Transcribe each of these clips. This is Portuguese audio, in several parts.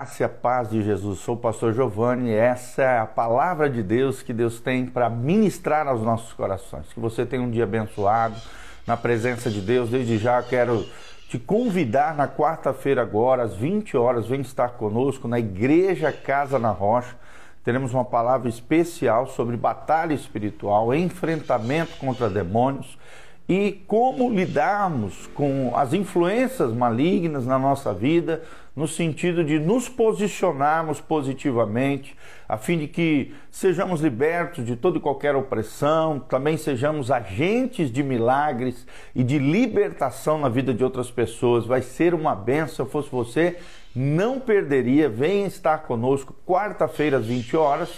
Graça e a paz de Jesus. Sou o pastor Giovanni e essa é a palavra de Deus que Deus tem para ministrar aos nossos corações. Que você tenha um dia abençoado na presença de Deus. Desde já quero te convidar na quarta-feira agora, às 20 horas, vem estar conosco na Igreja Casa na Rocha. Teremos uma palavra especial sobre batalha espiritual, enfrentamento contra demônios e como lidarmos com as influências malignas na nossa vida, no sentido de nos posicionarmos positivamente, a fim de que sejamos libertos de toda e qualquer opressão, também sejamos agentes de milagres e de libertação na vida de outras pessoas. Vai ser uma benção. Se fosse você, não perderia. Venha estar conosco quarta-feira às 20 horas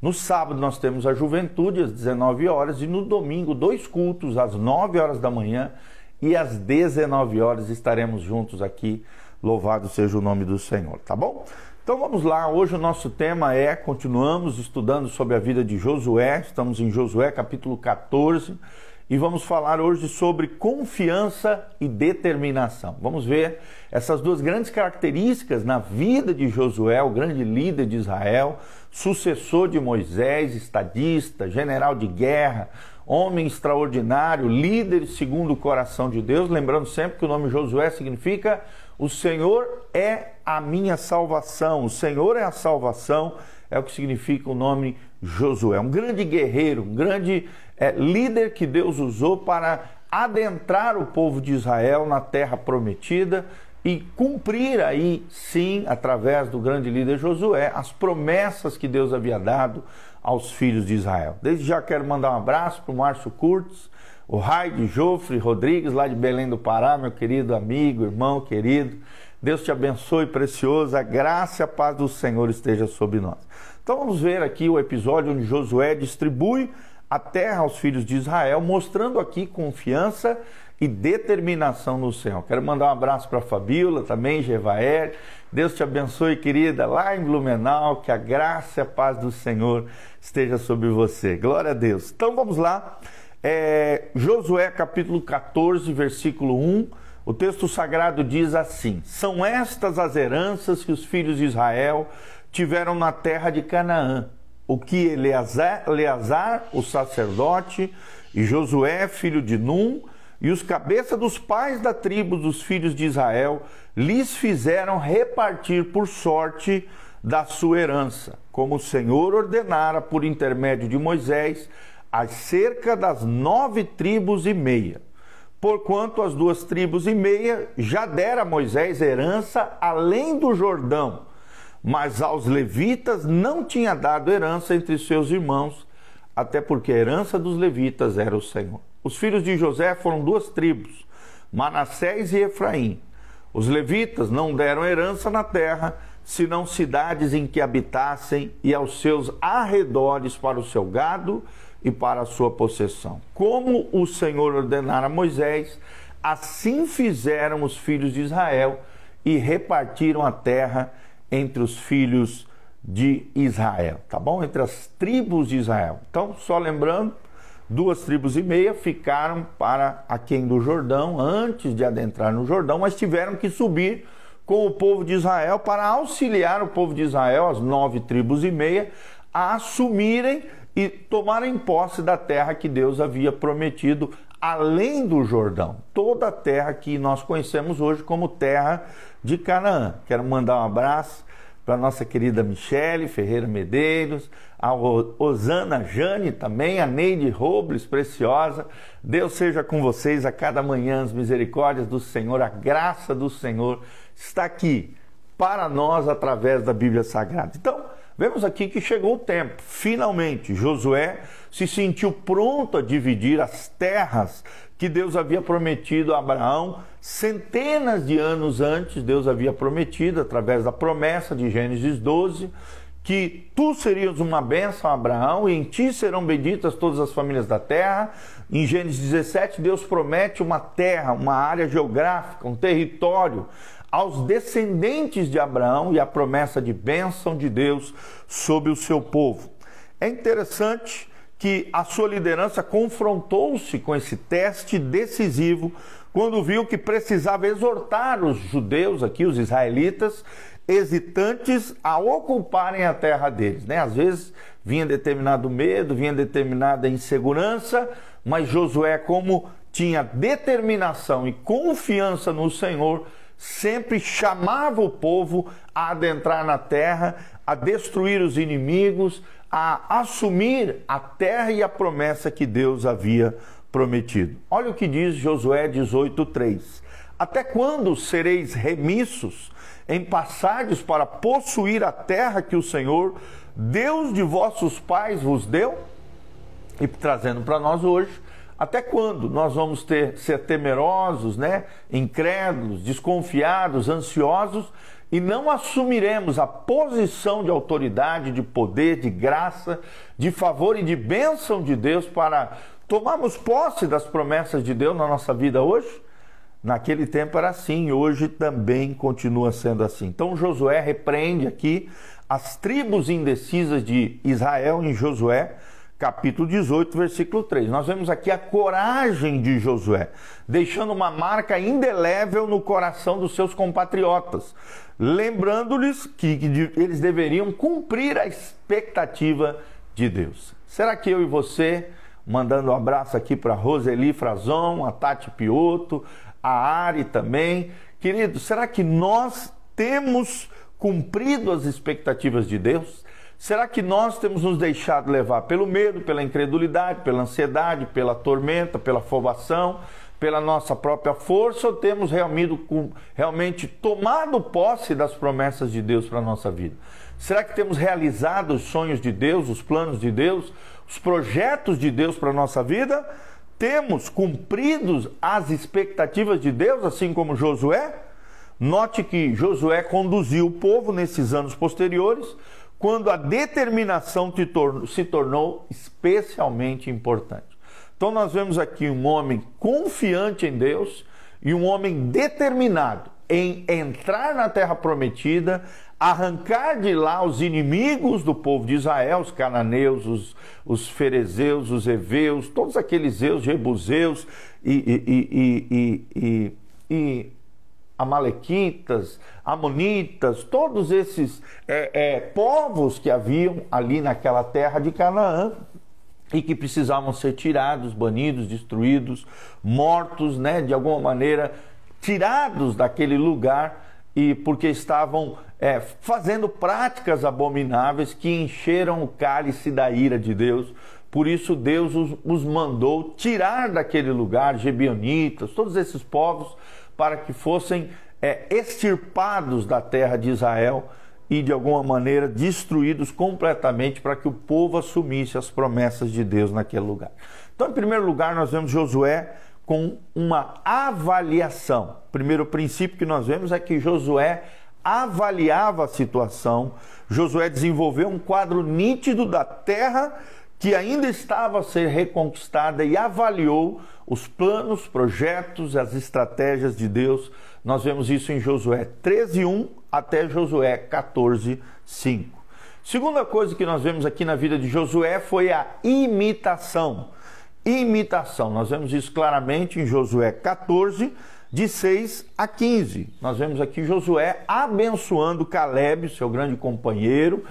no sábado nós temos a juventude às 19 horas e no domingo dois cultos às 9 horas da manhã e às 19 horas estaremos juntos aqui. Louvado seja o nome do Senhor, tá bom? Então vamos lá, hoje o nosso tema é, continuamos estudando sobre a vida de Josué, estamos em Josué capítulo 14 e vamos falar hoje sobre confiança e determinação. Vamos ver essas duas grandes características na vida de Josué, o grande líder de Israel, sucessor de Moisés, estadista, general de guerra, homem extraordinário, líder segundo o coração de Deus. Lembrando sempre que o nome Josué significa o Senhor é a minha salvação, o Senhor é a salvação, é o que significa o nome Josué. Um grande guerreiro, um grande é, líder que Deus usou para adentrar o povo de Israel na terra prometida e cumprir aí, sim, através do grande líder Josué, as promessas que Deus havia dado aos filhos de Israel. Desde já quero mandar um abraço para o Márcio Curtis, o Raide Jofre Rodrigues, lá de Belém do Pará, meu querido amigo, irmão querido. Deus te abençoe, precioso. A graça e a paz do Senhor esteja sobre nós. Então vamos ver aqui o episódio onde Josué distribui a terra aos filhos de Israel, mostrando aqui confiança e determinação no Senhor. Quero mandar um abraço para a Fabíola, também, Jevaer. Deus te abençoe, querida, lá em Blumenau, que a graça e a paz do Senhor esteja sobre você. Glória a Deus. Então vamos lá. É, Josué capítulo 14, versículo 1. O texto sagrado diz assim: São estas as heranças que os filhos de Israel tiveram na terra de Canaã o que Eleazar, o sacerdote, e Josué, filho de Num, e os cabeças dos pais da tribo dos filhos de Israel lhes fizeram repartir por sorte da sua herança, como o Senhor ordenara por intermédio de Moisés, acerca das nove tribos e meia. Porquanto as duas tribos e meia já dera a Moisés herança além do Jordão, mas aos levitas não tinha dado herança entre seus irmãos, até porque a herança dos levitas era o Senhor. Os filhos de José foram duas tribos, Manassés e Efraim. Os levitas não deram herança na terra, senão cidades em que habitassem e aos seus arredores para o seu gado e para a sua possessão. Como o Senhor ordenara a Moisés, assim fizeram os filhos de Israel e repartiram a terra entre os filhos de Israel, tá bom? Entre as tribos de Israel. Então, só lembrando, duas tribos e meia ficaram para aquém do Jordão antes de adentrar no Jordão, mas tiveram que subir com o povo de Israel para auxiliar o povo de Israel, as nove tribos e meia, a assumirem e tomarem posse da terra que Deus havia prometido além do Jordão, toda a terra que nós conhecemos hoje como terra de Canaã. Quero mandar um abraço para nossa querida Michele Ferreira Medeiros, a Osana Jane também, a Neide Robles, preciosa. Deus seja com vocês a cada manhã, as misericórdias do Senhor, a graça do Senhor está aqui para nós através da Bíblia Sagrada. Então, vemos aqui que chegou o tempo. Finalmente, Josué se sentiu pronto a dividir as terras que Deus havia prometido a Abraão centenas de anos antes. Deus havia prometido, através da promessa de Gênesis 12, que tu serias uma bênção Abraão e em ti serão benditas todas as famílias da terra. Em Gênesis 17, Deus promete uma terra, uma área geográfica, um território aos descendentes de Abraão e a promessa de bênção de Deus sobre o seu povo. É interessante que a sua liderança confrontou-se com esse teste decisivo quando viu que precisava exortar os judeus aqui, os israelitas, hesitantes a ocuparem a terra deles. Né? Às vezes vinha determinado medo, vinha determinada insegurança, mas Josué, como tinha determinação e confiança no Senhor, sempre chamava o povo a adentrar na terra, a destruir os inimigos, a assumir a terra e a promessa que Deus havia prometido. Olha o que diz Josué 18:3. Até quando sereis remissos em passardes para possuir a terra que o Senhor, Deus de vossos pais, vos deu? E trazendo para nós hoje, até quando nós vamos ter ser temerosos, né, incrédulos, desconfiados, ansiosos e não assumiremos a posição de autoridade, de poder, de graça, de favor e de bênção de Deus para tomarmos posse das promessas de Deus na nossa vida hoje? Naquele tempo era assim, hoje também continua sendo assim. Então Josué repreende aqui as tribos indecisas de Israel em Josué, capítulo 18, versículo 3. Nós vemos aqui a coragem de Josué, deixando uma marca indelével no coração dos seus compatriotas, lembrando-lhes que, eles deveriam cumprir a expectativa de Deus. Será que eu e você, mandando um abraço aqui para Roseli Frazon, a Tati Pioto, a Ari também. Querido, será que nós temos cumprido as expectativas de Deus? Será que nós temos nos deixado levar pelo medo, pela incredulidade, pela ansiedade, pela tormenta, pela afobação, pela nossa própria força ou temos realmente, realmente tomado posse das promessas de Deus para a nossa vida? Será que temos realizado os sonhos de Deus, os planos de Deus, os projetos de Deus para a nossa vida? Temos cumprido as expectativas de Deus, assim como Josué? Note que Josué conduziu o povo nesses anos posteriores, quando a determinação se tornou especialmente importante. Então, nós vemos aqui um homem confiante em Deus e um homem determinado em entrar na terra prometida, arrancar de lá os inimigos do povo de Israel, os cananeus, os, os ferezeus, os heveus, todos aqueles zeus, jebuseus e, e, e, e, amalequitas, amonitas, todos esses é, é, povos que haviam ali naquela terra de Canaã, e que precisavam ser tirados, banidos, destruídos, mortos, né, de alguma maneira tirados daquele lugar e porque estavam é, fazendo práticas abomináveis que encheram o cálice da ira de Deus. Por isso Deus os, os mandou tirar daquele lugar Gebionitas, todos esses povos, para que fossem é, extirpados da terra de Israel e de alguma maneira destruídos completamente para que o povo assumisse as promessas de Deus naquele lugar. Então, em primeiro lugar, nós vemos Josué com uma avaliação. O primeiro princípio que nós vemos é que Josué avaliava a situação, Josué desenvolveu um quadro nítido da terra que ainda estava a ser reconquistada e avaliou os planos, projetos, as estratégias de Deus. Nós vemos isso em Josué 13:1 até Josué 14:5. Segunda coisa que nós vemos aqui na vida de Josué foi a imitação imitação. Nós vemos isso claramente em Josué 14, de 6 a 15. Nós vemos aqui Josué abençoando Caleb, seu grande companheiro,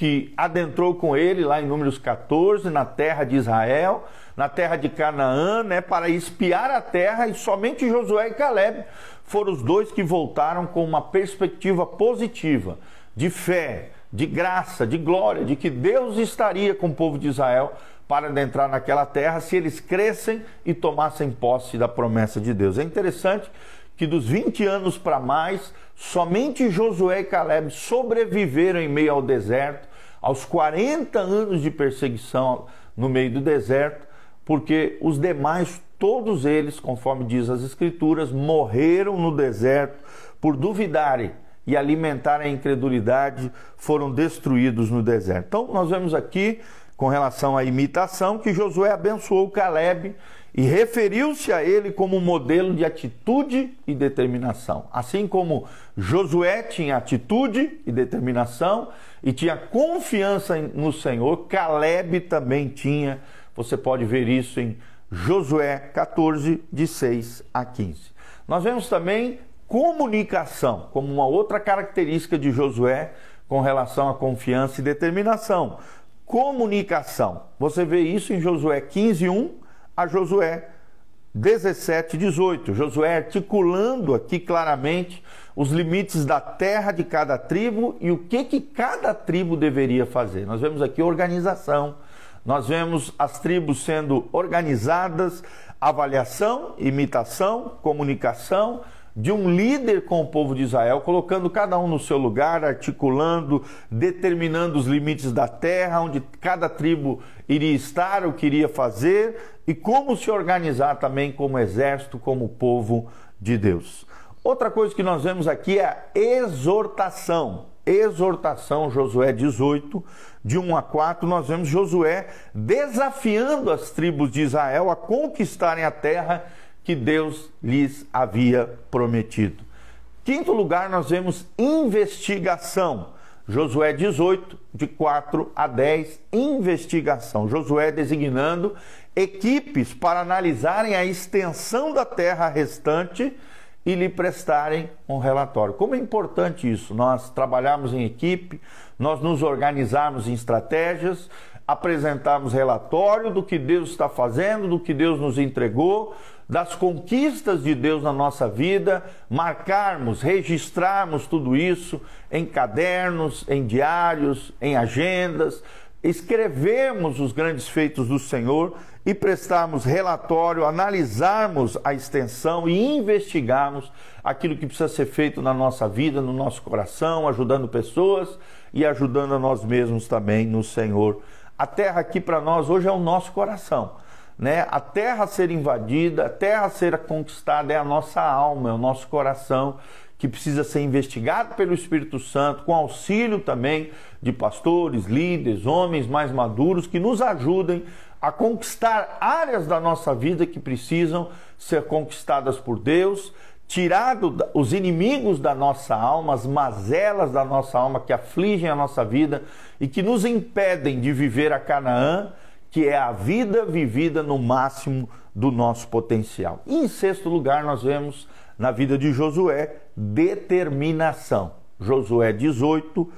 que adentrou com ele lá em Números 14, na terra de Israel, na terra de Canaã, né, para espiar a terra, e somente Josué e Caleb foram os dois que voltaram com uma perspectiva positiva, de fé, de graça, de glória, de que Deus estaria com o povo de Israel para adentrar naquela terra se eles crescem e tomassem posse da promessa de Deus. É interessante que dos 20 anos para mais, somente Josué e Caleb sobreviveram em meio ao deserto, aos 40 anos de perseguição no meio do deserto, porque os demais, todos eles, conforme diz as Escrituras, morreram no deserto por duvidarem e alimentarem a incredulidade, foram destruídos no deserto. Então, nós vemos aqui com relação à imitação, que Josué abençoou Caleb e referiu-se a ele como modelo de atitude e determinação. Assim como Josué tinha atitude e determinação e tinha confiança no Senhor, Caleb também tinha. Você pode ver isso em Josué 14, de 6 a 15. Nós vemos também comunicação como uma outra característica de Josué com relação à confiança e determinação. Comunicação. Você vê isso em Josué 15, 1 a Josué 17, 18. Josué articulando aqui claramente os limites da terra de cada tribo e o que, que cada tribo deveria fazer. Nós vemos aqui organização, nós vemos as tribos sendo organizadas, avaliação, imitação, comunicação de um líder com o povo de Israel, colocando cada um no seu lugar, articulando, determinando os limites da terra, onde cada tribo iria estar, o que iria fazer e como se organizar também como exército, como povo de Deus. Outra coisa que nós vemos aqui é a exortação. Exortação, Josué 18, de 1 a 4, nós vemos Josué desafiando as tribos de Israel a conquistarem a terra que Deus lhes havia prometido. Quinto lugar, nós vemos investigação. Josué 18, de 4 a 10, investigação. Josué designando equipes para analisarem a extensão da terra restante e lhe prestarem um relatório. Como é importante isso, nós trabalharmos em equipe, nós nos organizarmos em estratégias, apresentarmos relatório do que Deus está fazendo, do que Deus nos entregou, das conquistas de Deus na nossa vida, marcarmos, registrarmos tudo isso em cadernos, em diários, em agendas, escrevermos os grandes feitos do Senhor e prestarmos relatório, analisarmos a extensão e investigarmos aquilo que precisa ser feito na nossa vida, no nosso coração, ajudando pessoas e ajudando a nós mesmos também no Senhor. A terra aqui para nós hoje é o nosso coração né? A terra a ser invadida, a terra a ser conquistada é a nossa alma, é o nosso coração que precisa ser investigado pelo Espírito Santo, com auxílio também de pastores, líderes, homens mais maduros que nos ajudem a conquistar áreas da nossa vida que precisam ser conquistadas por Deus, tirado os inimigos da nossa alma, as mazelas da nossa alma que afligem a nossa vida e que nos impedem de viver a Canaã que é a vida vivida no máximo do nosso potencial. E em sexto lugar, nós vemos na vida de Josué determinação. Josué 18,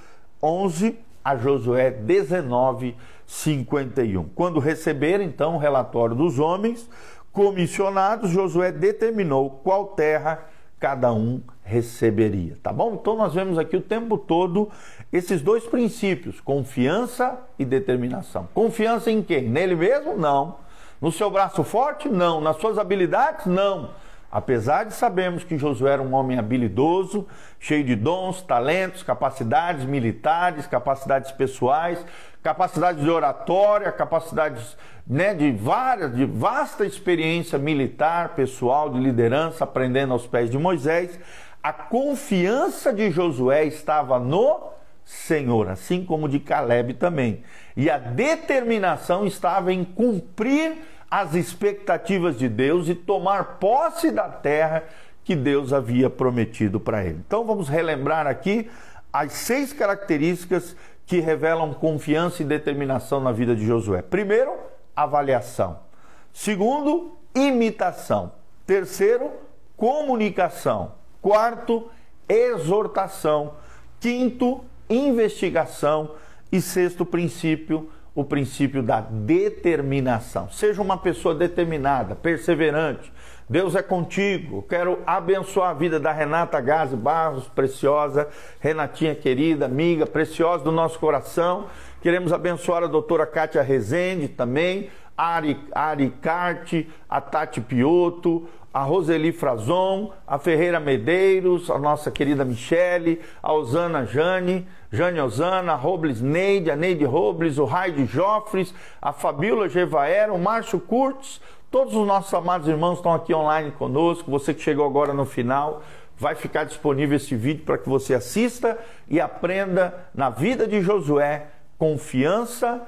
11 a Josué 19, 51. Quando receberam então o relatório dos homens comissionados, Josué determinou qual terra cada um receberia, tá bom? Então nós vemos aqui o tempo todo esses dois princípios, confiança e determinação. Confiança em quem? Nele mesmo? Não. No seu braço forte? Não. Nas suas habilidades? Não. Apesar de sabermos que Josué era um homem habilidoso, cheio de dons, talentos, capacidades militares, capacidades pessoais, capacidades de oratória, capacidades né, de várias, de vasta experiência militar, pessoal, de liderança, aprendendo aos pés de Moisés, a confiança de Josué estava no Senhor, assim como de Caleb também. E a determinação estava em cumprir as expectativas de Deus e tomar posse da terra que Deus havia prometido para ele. Então vamos relembrar aqui as seis características que revelam confiança e determinação na vida de Josué. Primeiro, avaliação. Segundo, imitação. Terceiro, comunicação. Quarto, exortação. Quinto, investigação. E sexto princípio, o princípio da determinação. Seja uma pessoa determinada, perseverante. Deus é contigo. Quero abençoar a vida da Renata Gazi Barros, preciosa, Renatinha querida, amiga, preciosa do nosso coração. Queremos abençoar a doutora Kátia Rezende também, a Ari, Ari Carte, a Tati Piotto, a Roseli Frazon, a Ferreira Medeiros, a nossa querida Michele, a Osana Jane, Jane Osana, Robles Neide, a Neide Robles, o Raide Joffres, a Fabíola Gevaera, o Márcio Curtis, todos os nossos amados irmãos estão aqui online conosco, você que chegou agora no final, vai ficar disponível esse vídeo para que você assista e aprenda na vida de Josué confiança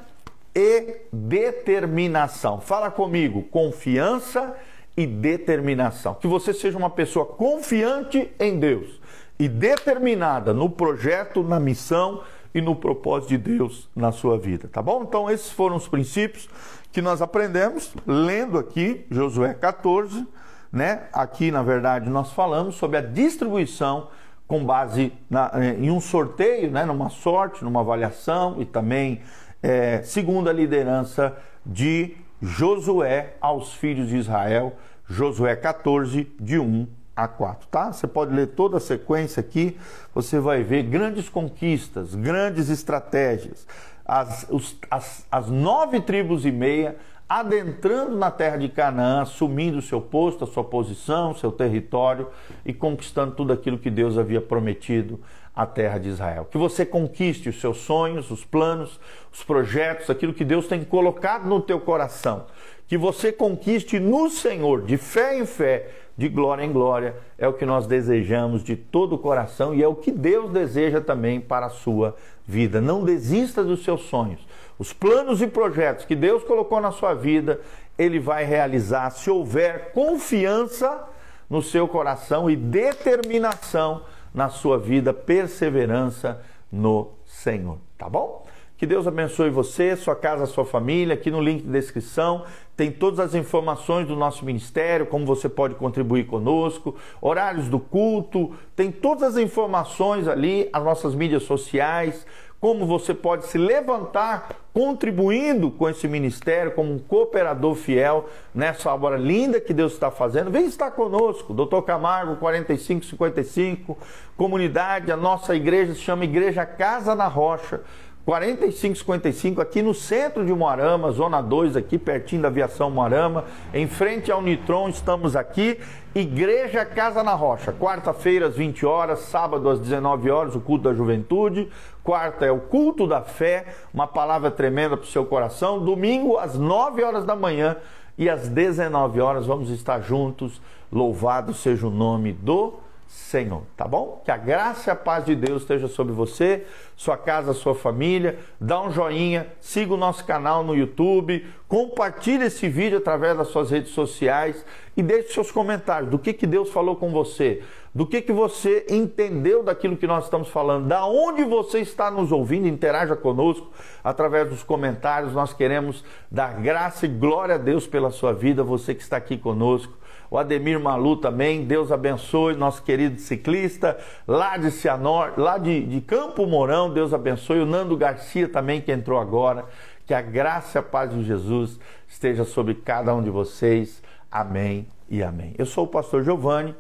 e determinação. Fala comigo, confiança e determinação. Que você seja uma pessoa confiante em Deus e determinada no projeto, na missão e no propósito de Deus na sua vida, tá bom? Então, esses foram os princípios que nós aprendemos lendo aqui Josué 14, né? Aqui, na verdade, nós falamos sobre a distribuição com base na, eh, em um sorteio, né? numa sorte, numa avaliação e também é, segundo a liderança de Josué aos filhos de Israel, Josué 14, de 1 a 4, tá? Você pode ler toda a sequência aqui, você vai ver grandes conquistas, grandes estratégias. As, os, as, as nove tribos e meia adentrando na terra de Canaã, assumindo seu posto, a sua posição, seu território e conquistando tudo aquilo que Deus havia prometido à terra de Israel. Que você conquiste os seus sonhos, os planos, os projetos, aquilo que Deus tem colocado no teu coração. Que você conquiste no Senhor, de fé em fé, de glória em glória, é o que nós desejamos de todo o coração e é o que Deus deseja também para a sua vida. Não desista dos seus sonhos os planos e projetos que Deus colocou na sua vida, Ele vai realizar se houver confiança no seu coração e determinação na sua vida, perseverança no Senhor. Tá bom? Que Deus abençoe você, sua casa, sua família. Aqui no link de descrição tem todas as informações do nosso ministério, como você pode contribuir conosco, horários do culto, tem todas as informações ali, as nossas mídias sociais, como você pode se levantar contribuindo com esse ministério como um cooperador fiel nessa obra linda que Deus está fazendo. Vem estar conosco, Doutor Camargo 4555, comunidade, a nossa igreja se chama Igreja Casa na Rocha. 4555 aqui no centro de Moarama, zona 2 aqui pertinho da aviação Moarama, em frente ao Nitron, estamos aqui, Igreja Casa na Rocha, quarta-feira às 20 horas, sábado às 19 horas, o culto da juventude, quarta é o culto da fé, uma palavra tremenda para o seu coração, domingo às 9 horas da manhã e às 19 horas vamos estar juntos, louvado seja o nome do Senhor, tá bom? Que a graça e a paz de Deus esteja sobre você, sua casa, sua família. Dá um joinha, siga o nosso canal no YouTube, compartilhe esse vídeo através das suas redes sociais e deixe seus comentários do que, que Deus falou com você, do que, que você entendeu daquilo que nós estamos falando, da onde você está nos ouvindo, interaja conosco através dos comentários. Nós queremos dar graça e glória a Deus pela sua vida, você que está aqui conosco o Ademir Malu também, Deus abençoe, nosso querido ciclista, lá de Cianor, lá de, de Campo Mourão, Deus abençoe, o Nando Garcia também, que entrou agora, que a graça e a paz de Jesus esteja sobre cada um de vocês, amém e amém. Eu sou o pastor Giovanni,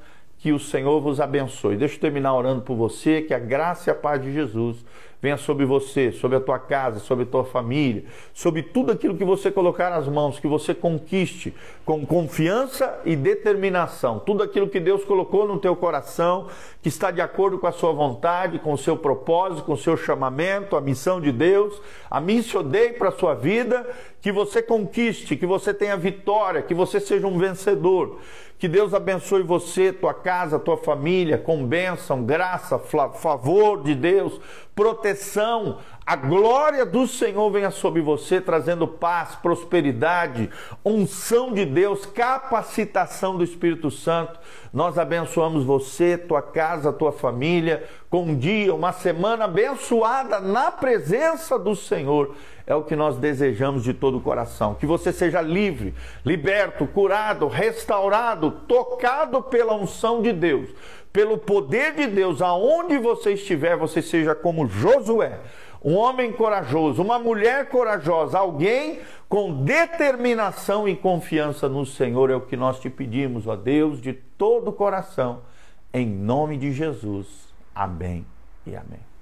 que o Senhor vos abençoe. Deixa eu terminar orando por você, que a graça e a paz de Jesus venha sobre você, sobre a tua casa, sobre a tua família, sobre tudo aquilo que você colocar nas mãos, que você conquiste com confiança e determinação. Tudo aquilo que Deus colocou no teu coração, que está de acordo com a sua vontade, com o seu propósito, com o seu chamamento, a missão de Deus, a missão dei para a sua vida, que você conquiste, que você tenha vitória, que você seja um vencedor. Que Deus abençoe você, tua casa, tua família, com bênção, graça, favor de Deus, proteção, a glória do Senhor venha sobre você, trazendo paz, prosperidade, unção de Deus, capacitação do Espírito Santo. Nós abençoamos você, tua casa, tua família, com um dia, uma semana abençoada na presença do Senhor. É o que nós desejamos de todo o coração. Que você seja livre, liberto, curado, restaurado, tocado pela unção de Deus, pelo poder de Deus, aonde você estiver, você seja como Josué um homem corajoso, uma mulher corajosa, alguém com determinação e confiança no Senhor é o que nós te pedimos, ó Deus, de todo o coração, em nome de Jesus. Amém e amém.